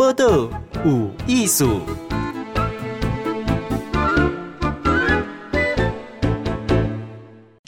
报道有艺术。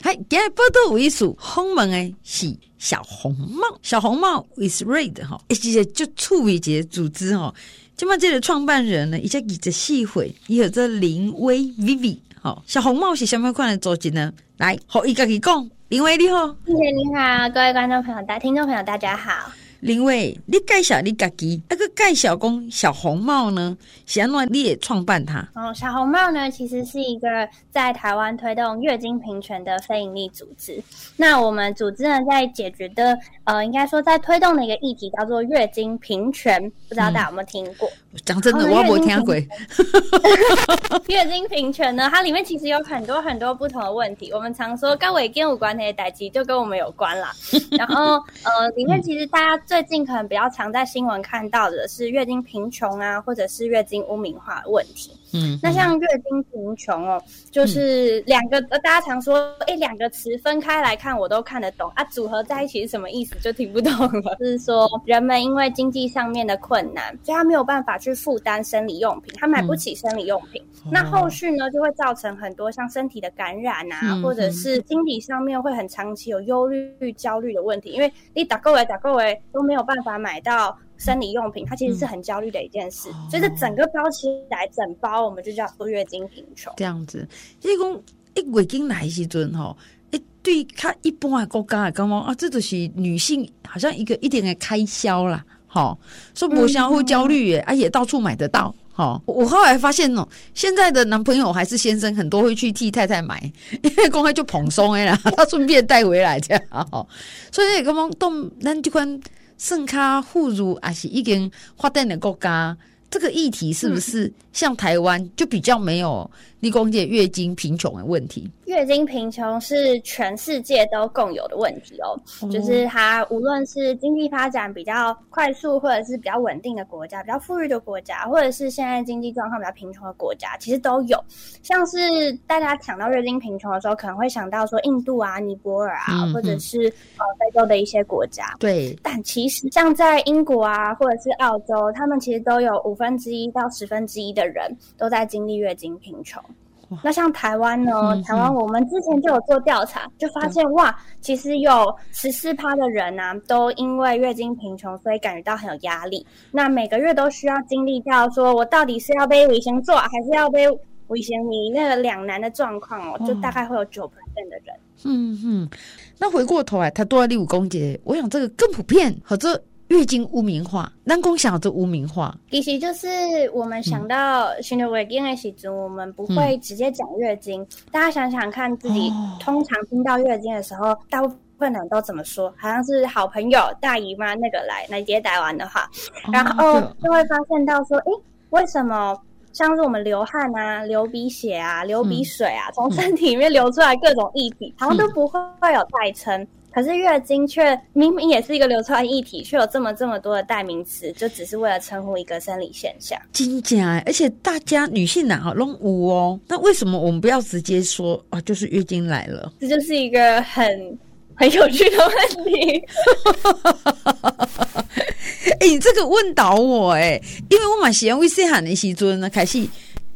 嗨，今日报道有艺术，访问的是小红帽。小红帽 with red 哈，一个就处于这个组织哈。今麦这个创办人呢，一家记者细会，也有这林威 Vivi。好，小红帽是什么款的组织呢？来，好，伊个一讲，林威你好，谢谢你好，各位观众朋友、大听众朋友，大家好。林威，你介绍你自己，那个介绍讲小红帽呢，是安怎你也创办它？哦，小红帽呢，其实是一个在台湾推动月经平权的非营利组织。那我们组织呢，在解决的，呃，应该说在推动的一个议题叫做月经平权，不知道大家有没有听过？讲、嗯、真的，我没听过。月经平权呢，它里面其实有很多很多不同的问题。我们常说跟卫健有关系的代际，就跟我们有关啦。然后，呃，里面其实大家。最近可能比较常在新闻看到的是月经贫穷啊，或者是月经污名化的问题。嗯，那像月经贫穷哦，就是两个、嗯、大家常说，哎，两个词分开来看我都看得懂啊，组合在一起是什么意思就听不懂了。就是说，人们因为经济上面的困难，所以他没有办法去负担生理用品，他买不起生理用品。嗯、那后续呢，就会造成很多像身体的感染啊，嗯、或者是心理上面会很长期有忧虑、焦虑的问题，因为你打够位打够位都没有办法买到。生理用品，它其实是很焦虑的一件事，嗯、所以这整个包起来，整包我们就叫做月经贫穷。这样子，一讲一月经来时阵吼，诶，对他一般的国家来讲啊，这就是女性好像一个一点的开销啦，吼，说不像会焦虑耶，而且到处买得到，吼。我后来发现哦，现在的男朋友还是先生，很多会去替太太买，因为公开就蓬松哎啦，他顺便带回来这样，哦。所以刚刚动咱这款。甚卡互如啊是已经发展的国家，这个议题是不是像台湾就比较没有？立功界月经贫穷的问题，月经贫穷是全世界都共有的问题哦。嗯、就是它无论是经济发展比较快速，或者是比较稳定的国家，比较富裕的国家，或者是现在经济状况比较贫穷的国家，其实都有。像是大家想到月经贫穷的时候，可能会想到说印度啊、尼泊尔啊，嗯、或者是呃非洲的一些国家。对，但其实像在英国啊，或者是澳洲，他们其实都有五分之一到十分之一的人都在经历月经贫穷。那像台湾呢？台湾我们之前就有做调查，就发现哇，其实有十四趴的人啊，都因为月经贫穷，所以感觉到很有压力。那每个月都需要经历掉，说我到底是要被卫生做，还是要被卫生你？那个两难的状况哦，就大概会有九 percent 的人。嗯嗯，那回过头来，他多了第五公节，我想这个更普遍，或者。月经污名化，南宫想这污名化，其实就是我们想到新的月经的时阵，我们不会直接讲月经。嗯、大家想想看，自己通常听到月经的时候，哦、大部分人都怎么说？好像是好朋友、大姨妈那个来来接待完的话，哦、然后就会发现到说，诶、欸，为什么像是我们流汗啊、流鼻血啊、流鼻水啊，从、嗯、身体里面流出来各种液体，嗯、好像都不会会有代称。可是月经却明明也是一个流传议题，却有这么这么多的代名词，就只是为了称呼一个生理现象。真假？而且大家女性哪好拢五哦？那为什么我们不要直接说啊？就是月经来了？这就是一个很很有趣的问题。哎、欸，你这个问倒我哎，因为我蛮喜欢为细汉的时尊呢，开始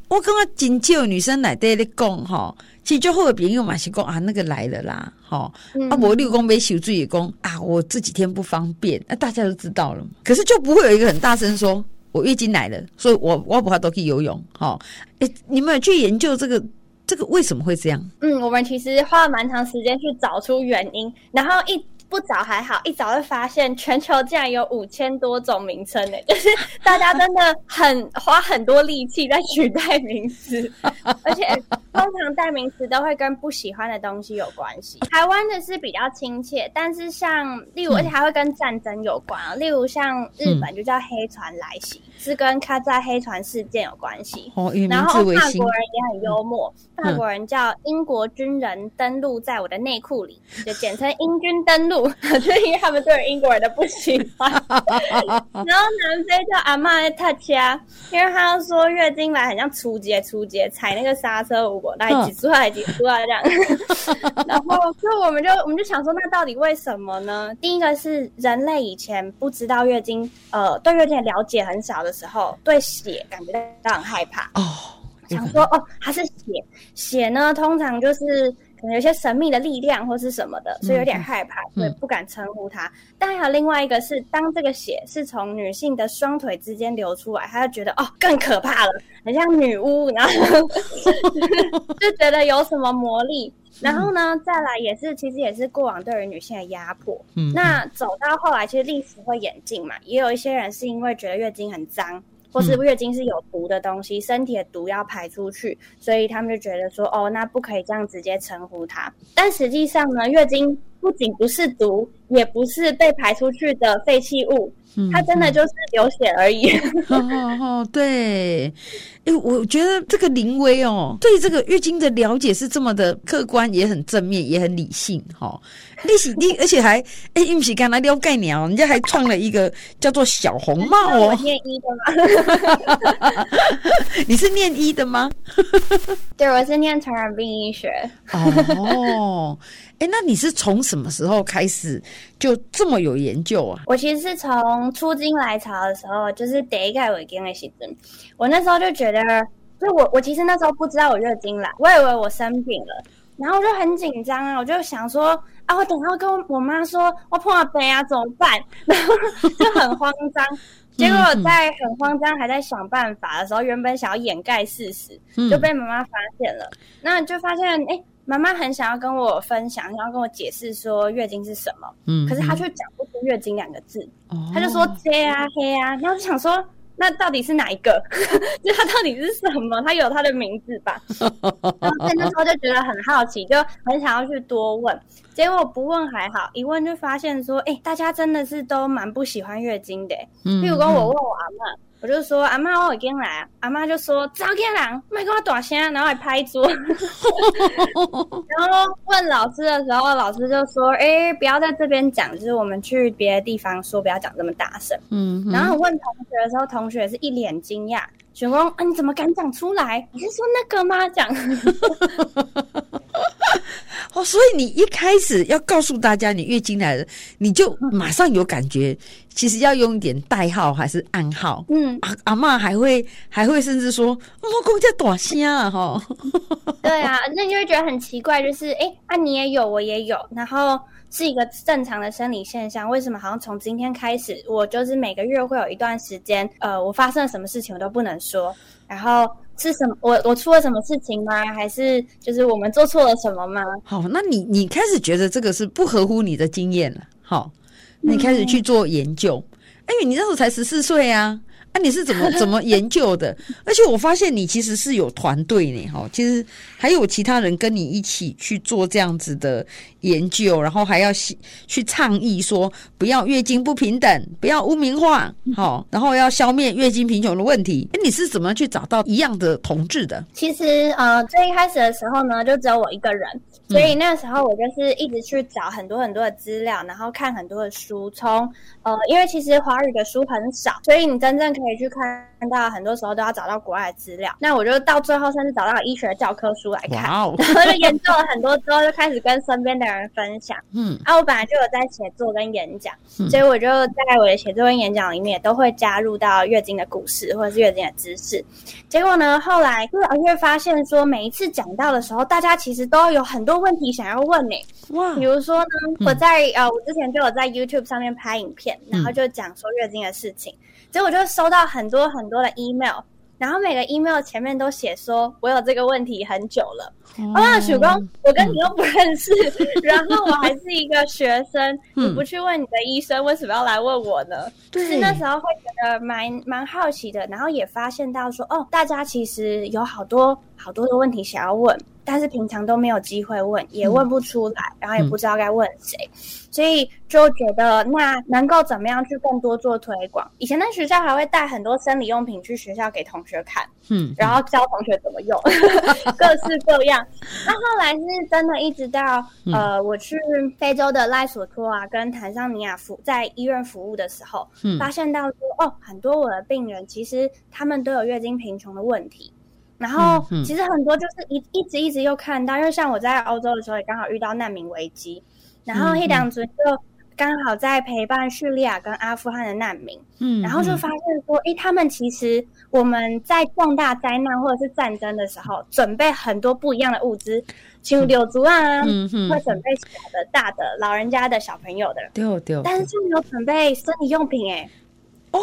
我刚刚真少女生来对你讲哈。其实就后的朋友嘛是讲啊，那个来了啦，好、嗯、啊，我六公没修，自己讲啊，我这几天不方便，那、啊、大家都知道了。可是就不会有一个很大声说，我月经来了，所以我我不怕都可以游泳。好，哎，你们有去研究这个这个为什么会这样？嗯，我们其实花了蛮长时间去找出原因，然后一。不找还好，一找会发现全球竟然有五千多种名称呢，就是大家真的很花很多力气在取代名词，而且通常代名词都会跟不喜欢的东西有关系。台湾的是比较亲切，但是像例如，而且还会跟战争有关啊，例如像日本就叫黑船来袭，是跟卡扎黑船事件有关系。然后法国人也很幽默，法国人叫英国军人登陆在我的内裤里，就简称英军登陆。就因为他们对英国人的不喜欢，然后南非叫阿妈的塔恰，因为他说月经来很像初节初节踩那个刹车，我果，来挤出来挤出来这样。然后就我们就我们就想说，那到底为什么呢？第一个是人类以前不知道月经，呃，对月经的了解很少的时候，对血感觉到很害怕哦，想说哦，它是血，血呢通常就是。可能有些神秘的力量或是什么的，所以有点害怕，嗯、所以不敢称呼它。但还有另外一个是，当这个血是从女性的双腿之间流出来，他就觉得哦更可怕了，很像女巫，然后 就觉得有什么魔力。然后呢，再来也是其实也是过往对于女性的压迫。嗯，那走到后来，其实历史会演进嘛，也有一些人是因为觉得月经很脏。或是月经是有毒的东西，嗯、身体的毒要排出去，所以他们就觉得说，哦，那不可以这样直接称呼它。但实际上呢，月经不仅不是毒，也不是被排出去的废弃物。它真的就是流血而已。哦哦，对，哎，我觉得这个林威哦，对这个月经的了解是这么的客观，也很正面，也很理性。哈，你是你，而且还哎，你不是刚才撩概念，人家还创了一个叫做小红帽哦。我念医的吗？你是念医的吗？对，我是念传染病医学。哦。哎，那你是从什么时候开始就这么有研究啊？我其实是从初经来潮的时候，就是第一个月经的时阵，我那时候就觉得，就我我其实那时候不知道我月经来，我以为我生病了，然后我就很紧张啊，我就想说啊，我等下跟我妈说我碰到杯啊怎么办？然后就很慌张，结果我在很慌张还在想办法的时候，原本想要掩盖事实，就被妈妈发现了，那就发现哎。诶妈妈很想要跟我分享，想要跟我解释说月经是什么，嗯，可是她却讲不出月经两个字，哦，她就说黑啊黑啊，然后就想说那到底是哪一个？就它到底是什么？它有它的名字吧？然后在那时候就觉得很好奇，就很想要去多问，结果不问还好，一问就发现说，哎，大家真的是都蛮不喜欢月经的，嗯，譬如说我问我阿嬷。我就说阿妈，我已经来。阿妈就说早点来，没跟我大声，然后还拍桌。然后问老师的时候，老师就说：“哎、欸，不要在这边讲，就是我们去别的地方说，不要讲这么大声。”嗯。然后问同学的时候，同学是一脸惊讶，选工啊，你怎么敢讲出来？你是说那个吗？讲。哦，所以你一开始要告诉大家你月经来了，你就马上有感觉，其实要用一点代号还是暗号？嗯，阿阿嬷还会还会甚至说我公家短信啊，哈，对啊，那你就会觉得很奇怪，就是哎，啊你也有，我也有，然后是一个正常的生理现象，为什么好像从今天开始，我就是每个月会有一段时间，呃，我发生了什么事情我都不能说，然后。是什么？我我出了什么事情吗？还是就是我们做错了什么吗？好，那你你开始觉得这个是不合乎你的经验了。好，你开始去做研究。哎、嗯，因为你那时候才十四岁啊。那、啊、你是怎么怎么研究的？而且我发现你其实是有团队呢，哈，其实还有其他人跟你一起去做这样子的研究，然后还要去倡议说不要月经不平等，不要污名化，好，然后要消灭月经贫穷的问题。哎，你是怎么去找到一样的同志的？其实呃，最一开始的时候呢，就只有我一个人。所以那个时候我就是一直去找很多很多的资料，然后看很多的书。从呃，因为其实华语的书很少，所以你真正可以去看到，很多时候都要找到国外的资料。那我就到最后甚至找到医学教科书来看，然后就研究了很多之后，就开始跟身边的人分享。嗯，啊，我本来就有在写作跟演讲，所以我就在我的写作跟演讲里面都会加入到月经的故事或者是月经的知识。结果呢，后来越来越发现说，每一次讲到的时候，大家其实都有很多问题想要问你，哇！比如说呢，我在、嗯、呃，我之前就有在 YouTube 上面拍影片，然后就讲说月经的事情，结果就收到很多很多的 email，然后每个 email 前面都写说我有这个问题很久了。啊，许光，我跟你又不认识，嗯、然后我还是一个学生，你不去问你的医生，为什么要来问我呢？就、嗯、是那时候会觉得蛮蛮好奇的，然后也发现到说，哦，大家其实有好多好多的问题想要问。但是平常都没有机会问，也问不出来，嗯、然后也不知道该问谁，嗯、所以就觉得那能够怎么样去更多做推广？以前在学校还会带很多生理用品去学校给同学看，嗯，然后教同学怎么用，嗯、各式各样。那后来是真的，一直到、嗯、呃，我去非洲的赖索托啊，跟坦桑尼亚服在医院服务的时候，嗯、发现到说哦，很多我的病人其实他们都有月经贫穷的问题。然后其实很多就是一一直一直又看到，因为像我在欧洲的时候也刚好遇到难民危机，然后黑两尊就刚好在陪伴叙利亚跟阿富汗的难民，嗯，然后就发现说，诶，他们其实我们在重大灾难或者是战争的时候，准备很多不一样的物资，像柳竹啊，嗯嗯，会准备小的、大的、老人家的、小朋友的，对对，但是就没有准备生理用品，哎，哦。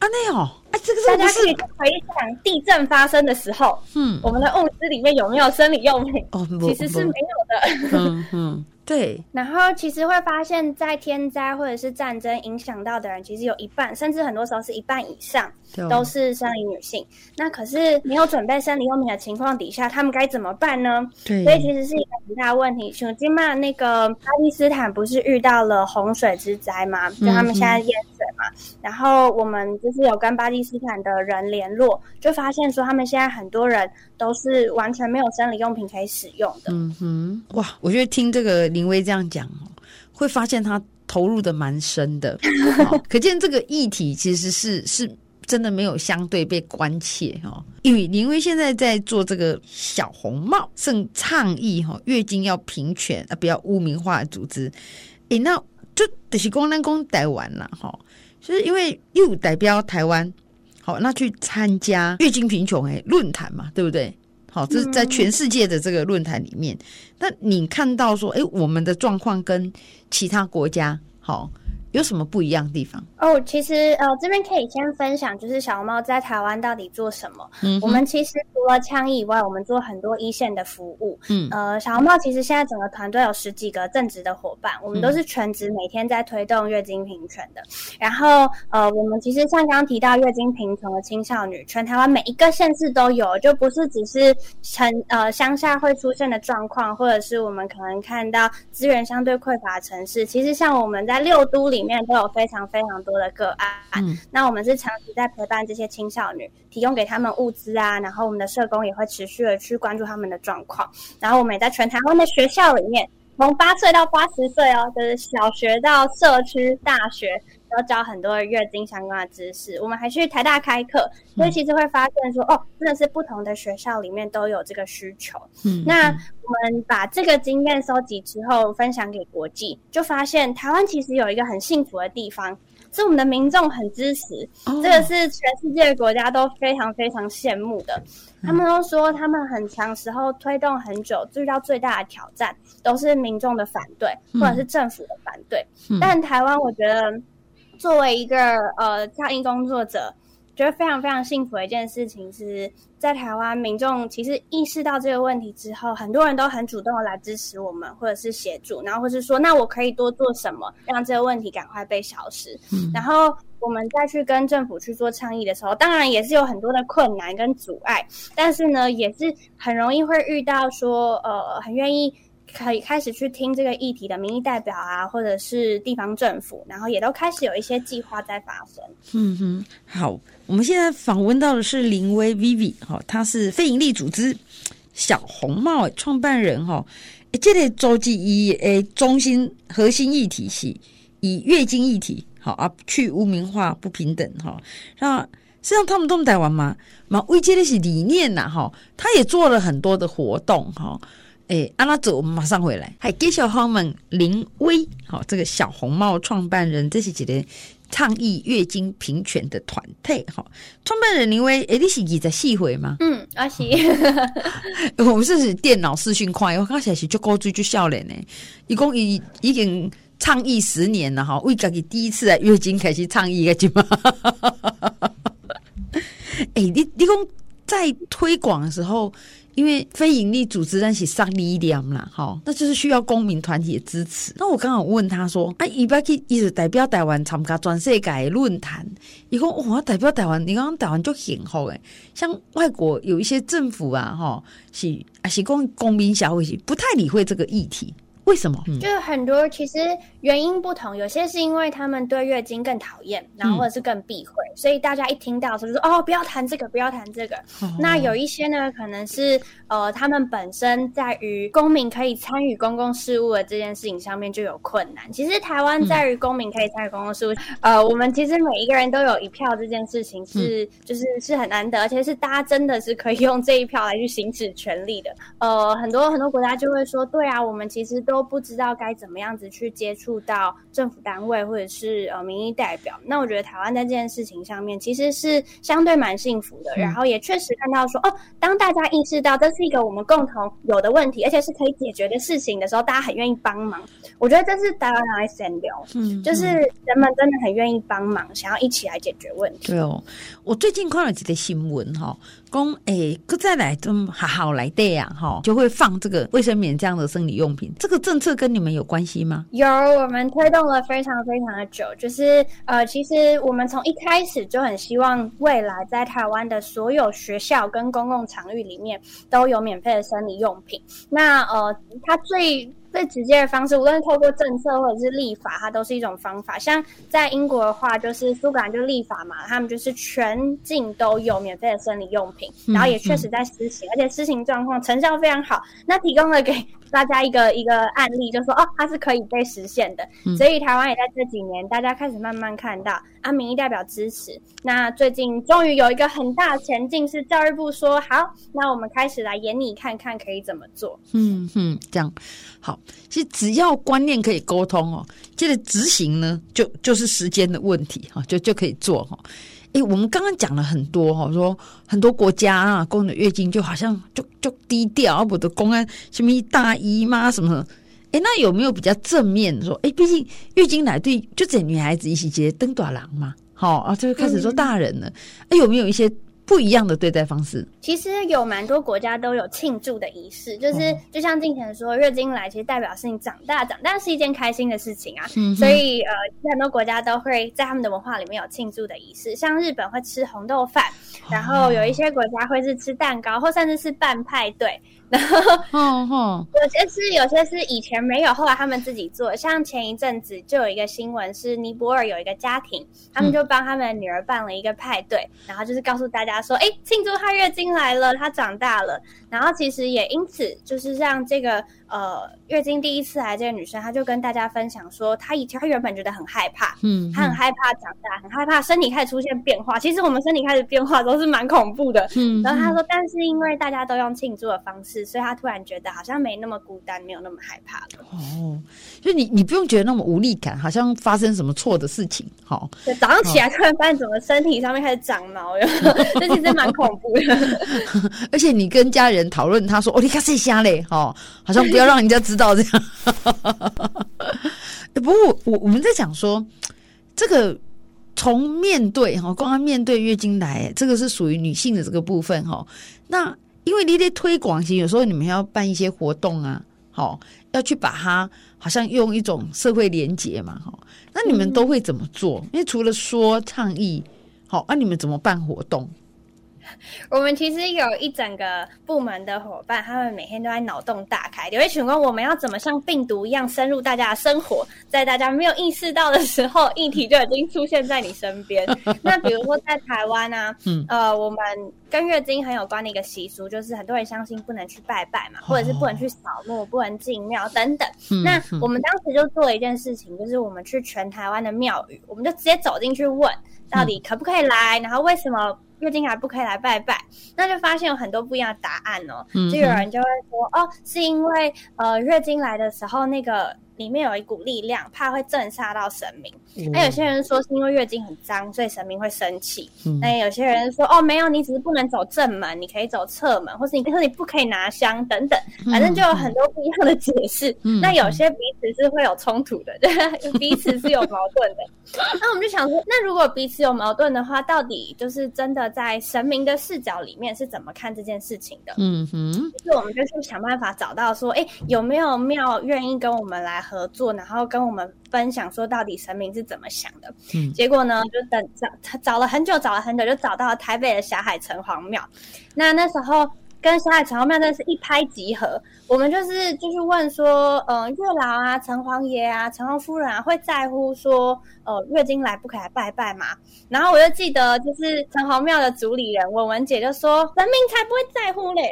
啊，那哦，哎，这个大家可以回想地震发生的时候，嗯，我们的物资里面有没有生理用品？哦，其实是没有的。嗯嗯。对，然后其实会发现，在天灾或者是战争影响到的人，其实有一半，甚至很多时候是一半以上，都是生理女性。那可是没有准备生理用品的情况底下，他们该怎么办呢？对，所以其实是一个很大的问题。像今嘛，那个巴基斯坦不是遇到了洪水之灾吗？就他们现在淹水嘛。嗯、然后我们就是有跟巴基斯坦的人联络，就发现说他们现在很多人都是完全没有生理用品可以使用的。嗯哼，哇，我觉得听这个。林威这样讲哦，会发现他投入的蛮深的，可见这个议题其实是是真的没有相对被关切哈。因为林威现在在做这个小红帽，正倡议哈月经要平权啊，不要污名化的组织。诶，那就得是公南公台湾了哈，就是因为又代表台湾，好，那去参加月经贫穷诶论坛嘛，对不对？好，这是在全世界的这个论坛里面，那你看到说，哎，我们的状况跟其他国家，好。有什么不一样的地方？哦，其实呃，这边可以先分享，就是小红帽在台湾到底做什么？嗯，我们其实除了枪以外，我们做很多一线的服务。嗯，呃，小红帽其实现在整个团队有十几个正职的伙伴，我们都是全职，每天在推动月经平权的。嗯、然后呃，我们其实像刚刚提到月经平穷的青少女，全台湾每一个县市都有，就不是只是城呃乡下会出现的状况，或者是我们可能看到资源相对匮乏的城市。其实像我们在六都。里面都有非常非常多的个案，嗯，那我们是长期在陪伴这些青少女，提供给他们物资啊，然后我们的社工也会持续的去关注他们的状况，然后我们也在全台湾的学校里面，从八岁到八十岁哦，就是小学到社区大学。要教很多的月经相关的知识，我们还去台大开课，所以其实会发现说，哦，真的是不同的学校里面都有这个需求。嗯，那我们把这个经验收集之后，分享给国际，就发现台湾其实有一个很幸福的地方，是我们的民众很支持，哦，这个是全世界的国家都非常非常羡慕的。他们都说，他们很长时候推动很久，遇到最大的挑战都是民众的反对，或者是政府的反对。嗯，但台湾，我觉得。作为一个呃教育工作者，觉得非常非常幸福的一件事情是，在台湾民众其实意识到这个问题之后，很多人都很主动的来支持我们，或者是协助，然后或是说，那我可以多做什么，让这个问题赶快被消失。嗯。然后我们再去跟政府去做倡议的时候，当然也是有很多的困难跟阻碍，但是呢，也是很容易会遇到说，呃，很愿意。可以开始去听这个议题的民意代表啊，或者是地方政府，然后也都开始有一些计划在发生。嗯哼，好，我们现在访问到的是林威 Vivi，哈，他是非营利组织小红帽创办人，哈，这类周记一诶中心核心议题是以月经议题，好啊，去污名化不平等，哈，那实际上他们都在台湾嘛，嘛为这的是理念呐，哈，他也做了很多的活动，哈。哎，阿拉走，我们马上回来。还给小朋友们林威，好，这个小红帽创办人，这是几个倡议月经平权的团体。好，创办人林威，哎，你是几在细回吗？嗯，阿是。我们是电脑视讯看，我刚才是就高追就笑脸呢。一共已已经倡议十年了哈，为自己第一次来月经开始倡议个什么？哎，你你讲在推广的时候。因为非营利组织但是上力量啦，哈，那就是需要公民团体的支持。那我刚好问他说：“啊，伊要去，一直代表台湾参加全世界论坛。伊讲我代表台湾，你刚台湾就很好诶。像外国有一些政府啊，哈，是啊是公公民社会是不太理会这个议题。为什么？就是很多其实原因不同，有些是因为他们对月经更讨厌，然后或者是更避讳，嗯、所以大家一听到说就说哦，不要谈这个，不要谈这个。哦、那有一些呢，可能是呃，他们本身在于公民可以参与公共事务的这件事情上面就有困难。其实台湾在于公民可以参与公共事务，嗯、呃，我们其实每一个人都有一票这件事情是、嗯、就是是很难得，而且是大家真的是可以用这一票来去行使权利的。呃，很多很多国家就会说，对啊，我们其实都不知道该怎么样子去接触到政府单位或者是呃民意代表。那我觉得台湾在这件事情上面其实是相对蛮幸福的，嗯、然后也确实看到说，哦，当大家意识到这是一个我们共同有的问题，而且是可以解决的事情的时候，大家很愿意帮忙。我觉得这是台湾来善良，嗯，就是人们真的很愿意帮忙，想要一起来解决问题。对哦，我最近看了几个新闻哈。公诶，搁再来这么好好来的呀，哈，就会放这个卫生棉这样的生理用品。这个政策跟你们有关系吗？有，我们推动了非常非常的久。就是呃，其实我们从一开始就很希望未来在台湾的所有学校跟公共场域里面都有免费的生理用品。那呃，它最最直接的方式，无论是透过政策或者是立法，它都是一种方法。像在英国的话，就是苏格兰就立法嘛，他们就是全境都有免费的生理用品，然后也确实在施行，嗯嗯、而且施行状况成效非常好。那提供了给大家一个一个案例，就说哦，它是可以被实现的。嗯、所以台湾也在这几年，大家开始慢慢看到啊，民意代表支持。那最近终于有一个很大的前进，是教育部说好，那我们开始来演你看看可以怎么做。嗯嗯，这样好。其实只要观念可以沟通哦，这个执行呢，就就是时间的问题哈，就就可以做哈。诶，我们刚刚讲了很多哈，说很多国家啊，公的月经就好像就就低调，不的公安什么大姨妈什么。诶，那有没有比较正面说？哎，毕竟月经来对就整女孩子一起接登短郎嘛，好啊，就开始说大人了。诶，有没有一些？不一样的对待方式，其实有蛮多国家都有庆祝的仪式，就是就像敬贤说，月经来其实代表是你长大，长大是一件开心的事情啊。嗯、所以呃，很多国家都会在他们的文化里面有庆祝的仪式，像日本会吃红豆饭，然后有一些国家会是吃蛋糕，或甚至是办派对。然后，嗯哼，有些是有些是以前没有，后来他们自己做。像前一阵子就有一个新闻，是尼泊尔有一个家庭，他们就帮他们的女儿办了一个派对，嗯、然后就是告诉大家说，哎，庆祝她月经来了，她长大了。然后其实也因此就是让这个。呃，月经第一次来这个女生，她就跟大家分享说，她以前她原本觉得很害怕，嗯，她很害怕长大，很害怕身体开始出现变化。其实我们身体开始变化都是蛮恐怖的，嗯。然后她说，但是因为大家都用庆祝的方式，所以她突然觉得好像没那么孤单，没有那么害怕了。哦，就你你不用觉得那么无力感，好像发生什么错的事情。好，对，早上起来突然发现怎么身体上面开始长毛，这其实蛮恐怖的。而且你跟家人讨论，他说：“哦，你看这瞎嘞，哦，好像不要。”让人家知道这样，不过我我们在讲说，这个从面对哈，光面对月经来，这个是属于女性的这个部分哈。那因为你得推广型，有时候你们要办一些活动啊，好要去把它好像用一种社会连结嘛，哈。那你们都会怎么做？因为除了说倡议，好，那你们怎么办活动？我们其实有一整个部门的伙伴，他们每天都在脑洞大开，有一群问我们要怎么像病毒一样深入大家的生活，在大家没有意识到的时候，议题就已经出现在你身边。那比如说在台湾啊，嗯、呃，我们跟月经很有关的一个习俗，就是很多人相信不能去拜拜嘛，或者是不能去扫墓、不能进庙等等。嗯、那我们当时就做了一件事情，就是我们去全台湾的庙宇，我们就直接走进去问，到底可不可以来，然后为什么？月经还不可以来拜拜，那就发现有很多不一样的答案哦。就有人就会说，哦，是因为呃月经来的时候那个。里面有一股力量，怕会震杀到神明。那、嗯、有些人说是因为月经很脏，所以神明会生气。那、嗯、有些人说哦，没有，你只是不能走正门，你可以走侧门，或是你说你不可以拿香等等，反正就有很多不一样的解释。嗯、那有些彼此是会有冲突的，对、嗯，彼此是有矛盾的。那我们就想说，那如果彼此有矛盾的话，到底就是真的在神明的视角里面是怎么看这件事情的？嗯哼，就是我们就去想办法找到说，哎，有没有庙愿意跟我们来合作，然后跟我们分享说到底神明是怎么想的。嗯，结果呢，就等找找了很久，找了很久，就找到了台北的霞海城隍庙。那那时候跟霞海城隍庙真的是一拍即合。我们就是就是问说，呃，月老啊、城隍爷啊、城隍夫人啊，会在乎说，呃，月经来不可以来拜拜吗？然后我就记得，就是城隍庙的主理人文文姐就说，神明才不会在乎嘞，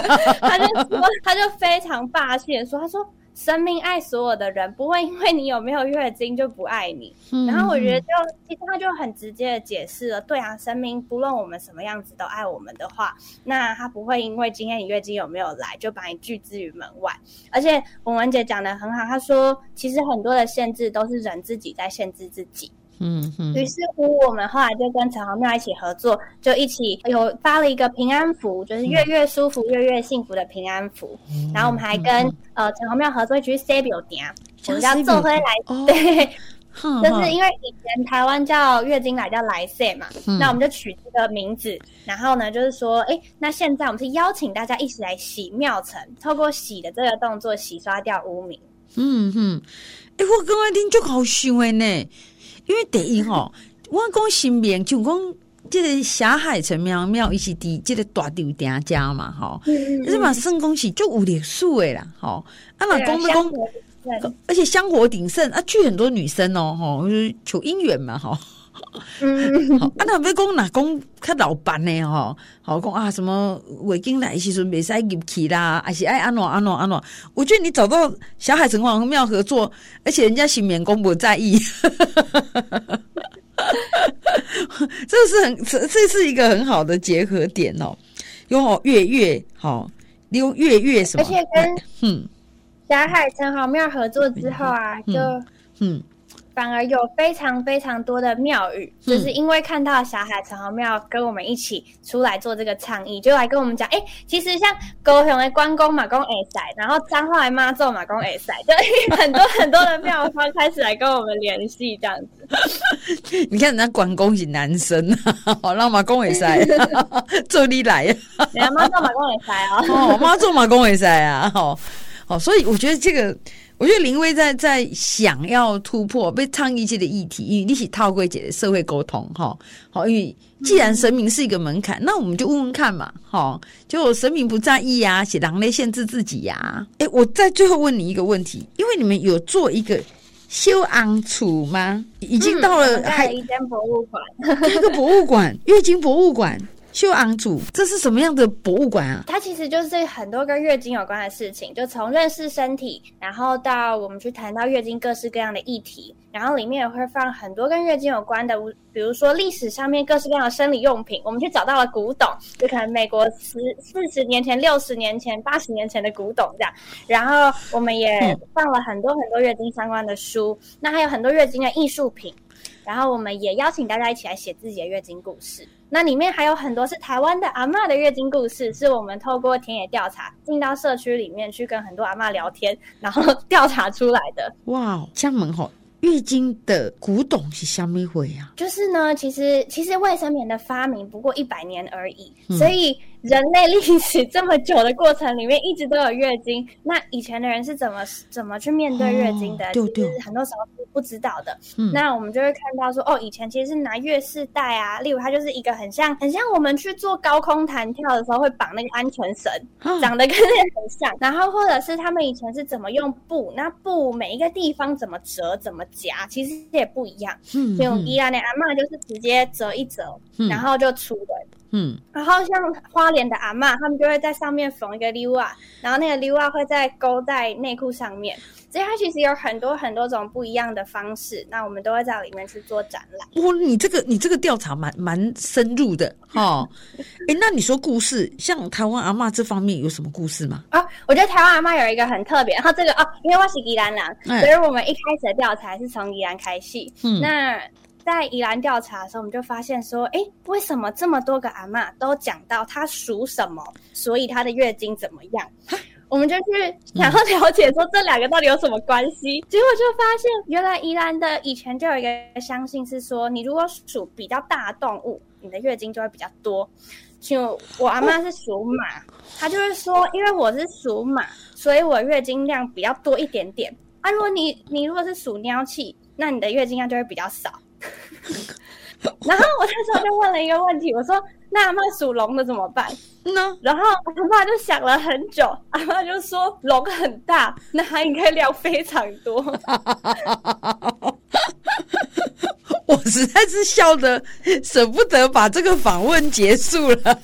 他就说，他就非常霸气的说，他说。神明爱所有的人，不会因为你有没有月经就不爱你。嗯、然后我觉得就，就其实他就很直接的解释了，对啊，生命不论我们什么样子都爱我们的话，那他不会因为今天你月经有没有来就把你拒之于门外。而且文文姐讲的很好，她说其实很多的限制都是人自己在限制自己。嗯嗯，于是乎，我们后来就跟城隍庙一起合作，就一起有发了一个平安符，就是月月舒服、月月幸福的平安符。嗯、然后我们还跟、嗯、呃城隍庙合作一起去塞表店，我们叫做回来，哦、对，嗯、就是因为以前台湾叫月经来叫来塞嘛，嗯、那我们就取这个名字。然后呢，就是说，哎，那现在我们是邀请大家一起来洗庙城，透过洗的这个动作洗刷掉污名。嗯哼，哎，我刚刚听就好想的呢。因为第一吼，我讲新名就讲这个霞海城庙庙，伊是伫即个大丢店家嘛，吼，是嘛？算讲是就有历史诶啦，吼。啊，嘛讲要讲，而且香火鼎盛啊，聚很多女生哦，吼，就是求姻缘嘛，吼。嗯，好，啊，那别讲哪讲较老板呢，吼，好讲啊，什么月经来时阵袂使入去啦，还是爱安怎安怎安怎？我觉得你找到小海城隍庙合作，而且人家新面工不在意，这是很这这是一个很好的结合点哦。有月月好，用月月什么？而且跟嗯小海城隍庙合作之后啊，就嗯。反而有非常非常多的庙宇，嗯、就是因为看到小海城隍庙跟我们一起出来做这个倡议，就来跟我们讲，哎、欸，其实像高雄的关公马公哎塞，然后彰化的妈祖马公哎塞，就 很多很多的庙方开始来跟我们联系，这样子。你看人家关公是男生啊，好让马公哎塞，这里来，人家妈祖马公哎塞啊，哦，妈祖马公哎塞啊，好，好，所以我觉得这个。我觉得林威在在想要突破被倡议界的议题，因为你是透过姐的社会沟通哈，好，因为既然神明是一个门槛，那我们就问问看嘛，哈，就神明不在意呀、啊，是人类限制自己呀、啊？哎，我在最后问你一个问题，因为你们有做一个修安处吗？已经到了，还一间博物馆，一个博物馆，月经博物馆。秀昂主，这是什么样的博物馆啊？它其实就是很多跟月经有关的事情，就从认识身体，然后到我们去谈到月经各式各样的议题，然后里面也会放很多跟月经有关的，比如说历史上面各式各样的生理用品，我们去找到了古董，就可能美国十四十年前、六十年前、八十年前的古董这样，然后我们也放了很多很多月经相关的书，那还有很多月经的艺术品。然后我们也邀请大家一起来写自己的月经故事，那里面还有很多是台湾的阿嬷的月经故事，是我们透过田野调查进到社区里面去跟很多阿嬷聊天，然后调查出来的。哇，江门吼，月经的古董是虾米会啊？就是呢，其实其实卫生棉的发明不过一百年而已，嗯、所以。人类历史这么久的过程里面，一直都有月经。那以前的人是怎么怎么去面对月经的？哦、对对，其实很多时候是不知道的。嗯、那我们就会看到说，哦，以前其实是拿月事带啊，例如它就是一个很像很像我们去做高空弹跳的时候会绑那个安全绳，哦、长得跟那个很像。然后或者是他们以前是怎么用布，那布每一个地方怎么折怎么夹，其实也不一样。嗯，用宜兰的阿嬷就是直接折一折，嗯、然后就出的。嗯，然后像花莲的阿嬷，他们就会在上面缝一个溜啊，然后那个溜啊会再勾在内裤上面，所以它其实有很多很多种不一样的方式。那我们都会在里面去做展览。哇，你这个你这个调查蛮蛮深入的哈。哎、哦，那你说故事，像台湾阿嬷这方面有什么故事吗？啊、哦，我觉得台湾阿嬷有一个很特别，然后这个哦，因为我是宜兰人，嗯、所以我们一开始的调查是从宜兰开始。嗯，那。在宜兰调查的时候，我们就发现说，哎，为什么这么多个阿嬷都讲到她属什么，所以她的月经怎么样？我们就去想要了解说这两个到底有什么关系。结果就发现，原来宜兰的以前就有一个相信是说，你如果属比较大的动物，你的月经就会比较多。就我阿妈是属马，她就是说，因为我是属马，所以我月经量比较多一点点。啊，如果你你如果是属鸟气，那你的月经量就会比较少。然后我那时候就问了一个问题，我说：“那阿嬷属龙的怎么办？”呢然后阿嬷就想了很久，阿嬷就说龙很大，那它应该料非常多。我实在是笑的舍不得把这个访问结束了。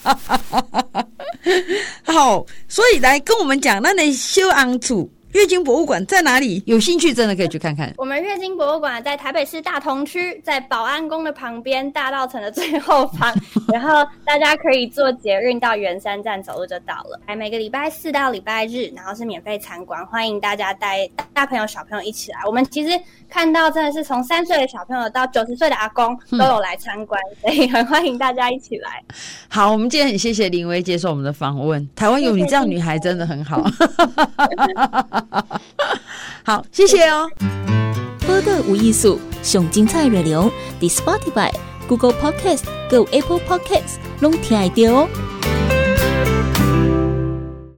好，所以来跟我们讲，那你修安处。月经博物馆在哪里？有兴趣真的可以去看看。我们月经博物馆在台北市大同区，在保安宫的旁边，大道城的最后方。然后大家可以坐捷运到圆山站走路就到了。还每个礼拜四到礼拜日，然后是免费参观，欢迎大家带大朋友小朋友一起来。我们其实看到真的是从三岁的小朋友到 九十岁的阿公都有来参观，嗯，所以很欢迎大家一起来。好，我们今天很谢谢林薇接受我们的访问。台湾有你这样女孩真的很好。好，谢谢哦。播个无艺术，上精彩内容，The Spotify、Google Podcast、Go Apple Podcast 拢听得到哦。